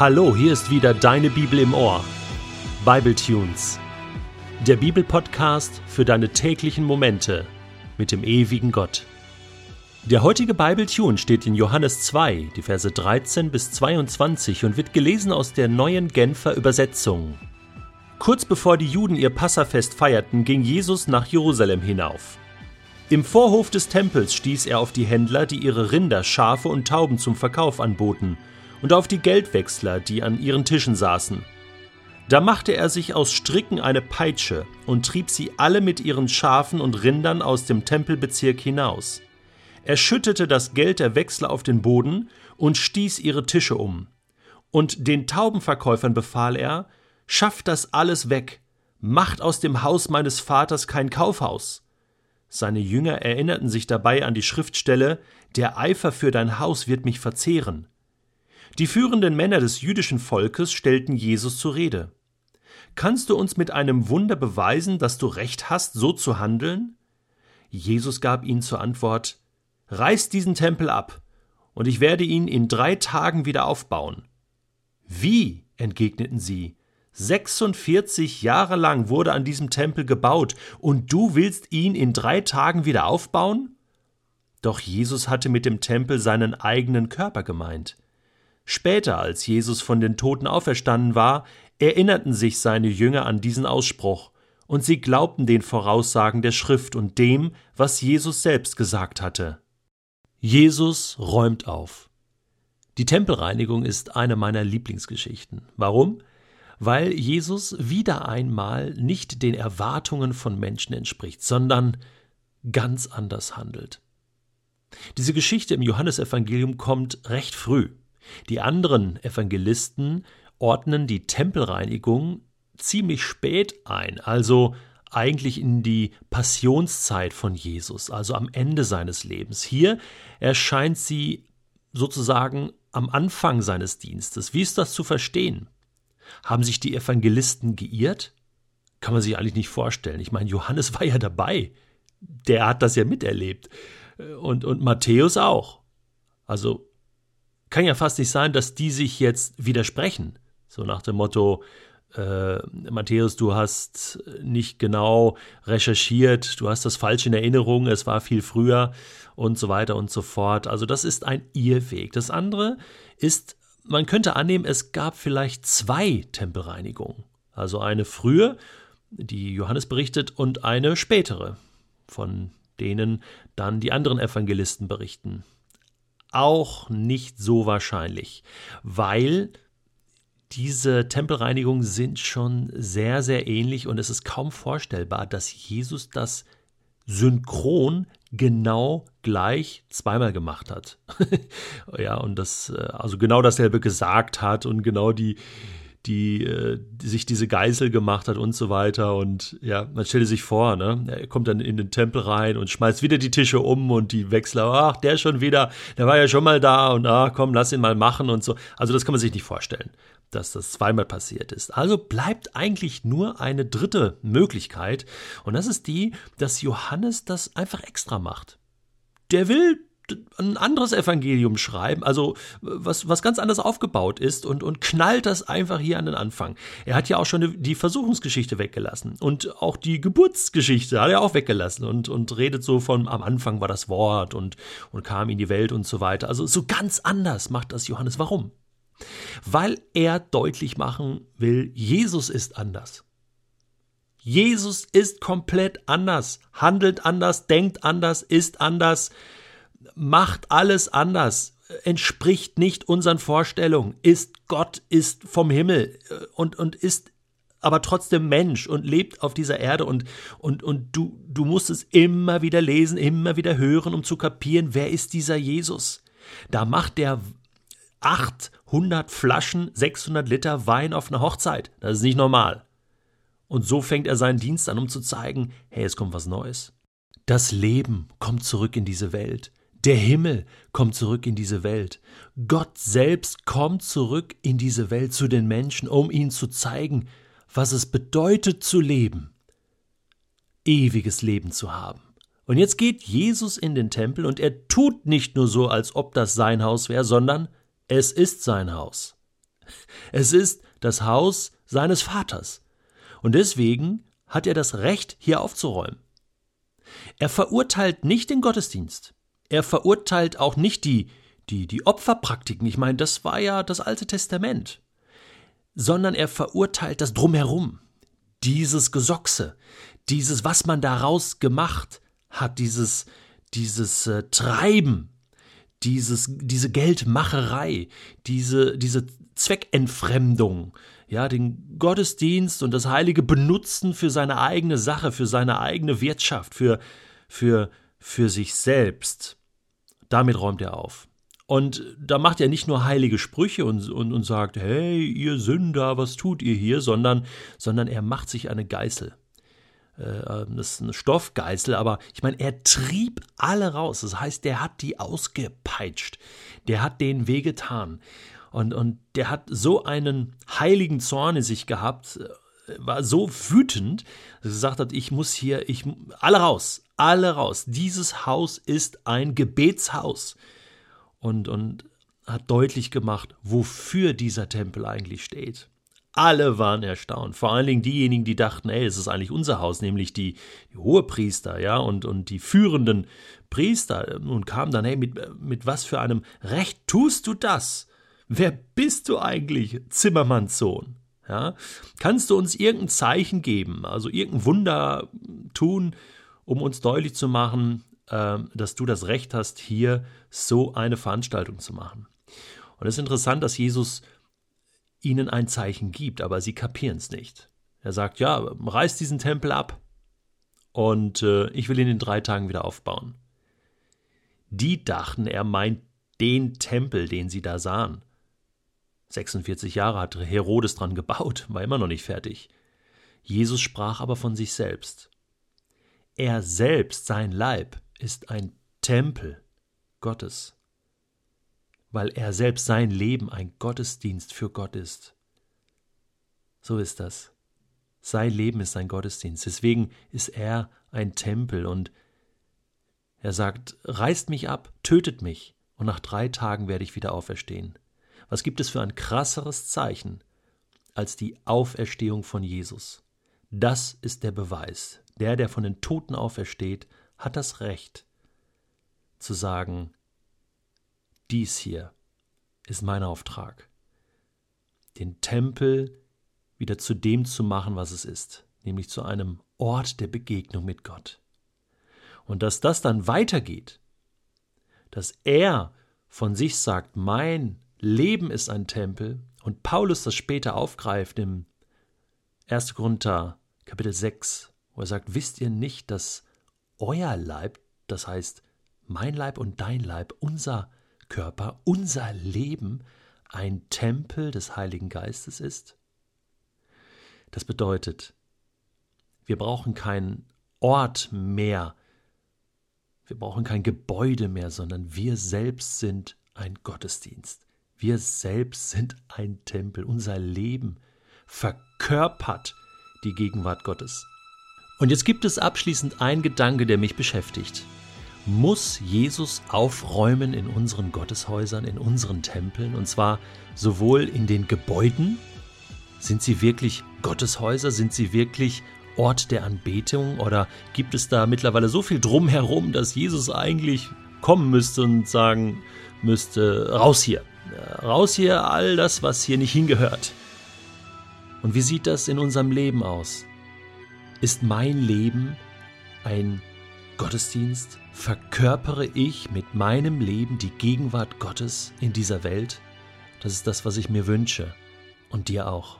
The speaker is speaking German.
Hallo, hier ist wieder deine Bibel im Ohr. Bible Tunes. Der Bibelpodcast für deine täglichen Momente mit dem ewigen Gott. Der heutige Bible Tune steht in Johannes 2, die Verse 13 bis 22 und wird gelesen aus der neuen Genfer Übersetzung. Kurz bevor die Juden ihr Passafest feierten, ging Jesus nach Jerusalem hinauf. Im Vorhof des Tempels stieß er auf die Händler, die ihre Rinder, Schafe und Tauben zum Verkauf anboten, und auf die Geldwechsler, die an ihren Tischen saßen. Da machte er sich aus Stricken eine Peitsche und trieb sie alle mit ihren Schafen und Rindern aus dem Tempelbezirk hinaus. Er schüttete das Geld der Wechsler auf den Boden und stieß ihre Tische um. Und den Taubenverkäufern befahl er, schafft das alles weg, macht aus dem Haus meines Vaters kein Kaufhaus. Seine Jünger erinnerten sich dabei an die Schriftstelle Der Eifer für dein Haus wird mich verzehren. Die führenden Männer des jüdischen Volkes stellten Jesus zur Rede. Kannst du uns mit einem Wunder beweisen, dass du recht hast, so zu handeln? Jesus gab ihnen zur Antwort Reißt diesen Tempel ab, und ich werde ihn in drei Tagen wieder aufbauen. Wie? entgegneten sie. 46 Jahre lang wurde an diesem Tempel gebaut, und du willst ihn in drei Tagen wieder aufbauen? Doch Jesus hatte mit dem Tempel seinen eigenen Körper gemeint. Später, als Jesus von den Toten auferstanden war, erinnerten sich seine Jünger an diesen Ausspruch, und sie glaubten den Voraussagen der Schrift und dem, was Jesus selbst gesagt hatte. Jesus räumt auf. Die Tempelreinigung ist eine meiner Lieblingsgeschichten. Warum? Weil Jesus wieder einmal nicht den Erwartungen von Menschen entspricht, sondern ganz anders handelt. Diese Geschichte im Johannesevangelium kommt recht früh. Die anderen Evangelisten ordnen die Tempelreinigung ziemlich spät ein, also eigentlich in die Passionszeit von Jesus, also am Ende seines Lebens. Hier erscheint sie sozusagen am Anfang seines Dienstes. Wie ist das zu verstehen? Haben sich die Evangelisten geirrt? Kann man sich eigentlich nicht vorstellen. Ich meine, Johannes war ja dabei. Der hat das ja miterlebt. Und, und Matthäus auch. Also kann ja fast nicht sein, dass die sich jetzt widersprechen. So nach dem Motto, äh, Matthäus, du hast nicht genau recherchiert, du hast das falsch in Erinnerung, es war viel früher und so weiter und so fort. Also das ist ein Irrweg. Das andere ist, man könnte annehmen, es gab vielleicht zwei Tempelreinigungen. Also eine frühe, die Johannes berichtet, und eine spätere, von denen dann die anderen Evangelisten berichten auch nicht so wahrscheinlich, weil diese Tempelreinigungen sind schon sehr, sehr ähnlich und es ist kaum vorstellbar, dass Jesus das synchron genau gleich zweimal gemacht hat. ja, und das, äh, also genau dasselbe gesagt hat und genau die, die, äh, die sich diese Geisel gemacht hat und so weiter. Und ja, man stelle sich vor, ne? Er kommt dann in den Tempel rein und schmeißt wieder die Tische um und die Wechsler, ach, der schon wieder, der war ja schon mal da und ach komm, lass ihn mal machen und so. Also das kann man sich nicht vorstellen, dass das zweimal passiert ist. Also bleibt eigentlich nur eine dritte Möglichkeit und das ist die, dass Johannes das einfach extra macht. Der will ein anderes Evangelium schreiben, also was, was ganz anders aufgebaut ist und, und knallt das einfach hier an den Anfang. Er hat ja auch schon die Versuchungsgeschichte weggelassen und auch die Geburtsgeschichte hat er auch weggelassen und, und redet so von am Anfang war das Wort und, und kam in die Welt und so weiter. Also so ganz anders macht das Johannes. Warum? Weil er deutlich machen will, Jesus ist anders. Jesus ist komplett anders, handelt anders, denkt anders, ist anders macht alles anders, entspricht nicht unseren Vorstellungen, ist Gott, ist vom Himmel äh, und, und ist aber trotzdem Mensch und lebt auf dieser Erde und, und, und du, du musst es immer wieder lesen, immer wieder hören, um zu kapieren, wer ist dieser Jesus? Da macht der 800 Flaschen, 600 Liter Wein auf einer Hochzeit. Das ist nicht normal. Und so fängt er seinen Dienst an, um zu zeigen, hey, es kommt was Neues. Das Leben kommt zurück in diese Welt. Der Himmel kommt zurück in diese Welt. Gott selbst kommt zurück in diese Welt zu den Menschen, um ihnen zu zeigen, was es bedeutet zu leben, ewiges Leben zu haben. Und jetzt geht Jesus in den Tempel und er tut nicht nur so, als ob das sein Haus wäre, sondern es ist sein Haus. Es ist das Haus seines Vaters. Und deswegen hat er das Recht, hier aufzuräumen. Er verurteilt nicht den Gottesdienst. Er verurteilt auch nicht die, die, die Opferpraktiken. Ich meine, das war ja das Alte Testament. Sondern er verurteilt das Drumherum. Dieses Gesochse. Dieses, was man daraus gemacht hat. Dieses, dieses äh, Treiben. Dieses, diese Geldmacherei. Diese, diese Zweckentfremdung ja, den Gottesdienst und das Heilige benutzen für seine eigene Sache, für seine eigene Wirtschaft, für, für, für sich selbst. Damit räumt er auf. Und da macht er nicht nur heilige Sprüche und, und, und sagt, hey, ihr Sünder, was tut ihr hier, sondern, sondern er macht sich eine Geißel. Äh, ähm, das ist eine Stoffgeißel, aber ich meine, er trieb alle raus. Das heißt, der hat die ausgepeitscht. Der hat denen wehgetan. Und, und der hat so einen heiligen Zorn in sich gehabt, war so wütend, dass er gesagt hat, ich muss hier, ich, alle raus, alle raus. Dieses Haus ist ein Gebetshaus. Und, und hat deutlich gemacht, wofür dieser Tempel eigentlich steht. Alle waren erstaunt. Vor allen Dingen diejenigen, die dachten, ey, es ist eigentlich unser Haus, nämlich die, die Hohepriester, ja, und, und die führenden Priester. Und kamen dann, hey, mit, mit was für einem Recht tust du das? Wer bist du eigentlich, Zimmermanns Sohn? Ja? Kannst du uns irgendein Zeichen geben, also irgendein Wunder tun, um uns deutlich zu machen, äh, dass du das Recht hast, hier so eine Veranstaltung zu machen? Und es ist interessant, dass Jesus ihnen ein Zeichen gibt, aber sie kapieren es nicht. Er sagt, ja, reiß diesen Tempel ab und äh, ich will ihn in drei Tagen wieder aufbauen. Die dachten, er meint den Tempel, den sie da sahen. 46 Jahre hat Herodes dran gebaut, war immer noch nicht fertig. Jesus sprach aber von sich selbst. Er selbst, sein Leib, ist ein Tempel Gottes, weil er selbst sein Leben ein Gottesdienst für Gott ist. So ist das. Sein Leben ist ein Gottesdienst. Deswegen ist er ein Tempel und er sagt, reißt mich ab, tötet mich, und nach drei Tagen werde ich wieder auferstehen. Was gibt es für ein krasseres Zeichen als die Auferstehung von Jesus? Das ist der Beweis. Der, der von den Toten aufersteht, hat das Recht zu sagen, dies hier ist mein Auftrag, den Tempel wieder zu dem zu machen, was es ist, nämlich zu einem Ort der Begegnung mit Gott. Und dass das dann weitergeht, dass er von sich sagt, mein Leben ist ein Tempel und Paulus das später aufgreift im 1. Korinther Kapitel 6, wo er sagt, wisst ihr nicht, dass euer Leib, das heißt mein Leib und dein Leib, unser Körper, unser Leben ein Tempel des Heiligen Geistes ist? Das bedeutet, wir brauchen keinen Ort mehr, wir brauchen kein Gebäude mehr, sondern wir selbst sind ein Gottesdienst. Wir selbst sind ein Tempel. Unser Leben verkörpert die Gegenwart Gottes. Und jetzt gibt es abschließend einen Gedanke, der mich beschäftigt. Muss Jesus aufräumen in unseren Gotteshäusern, in unseren Tempeln, und zwar sowohl in den Gebäuden, sind sie wirklich Gotteshäuser, sind sie wirklich Ort der Anbetung oder gibt es da mittlerweile so viel drumherum, dass Jesus eigentlich kommen müsste und sagen müsste, raus hier, Raus hier all das, was hier nicht hingehört. Und wie sieht das in unserem Leben aus? Ist mein Leben ein Gottesdienst? Verkörpere ich mit meinem Leben die Gegenwart Gottes in dieser Welt? Das ist das, was ich mir wünsche. Und dir auch.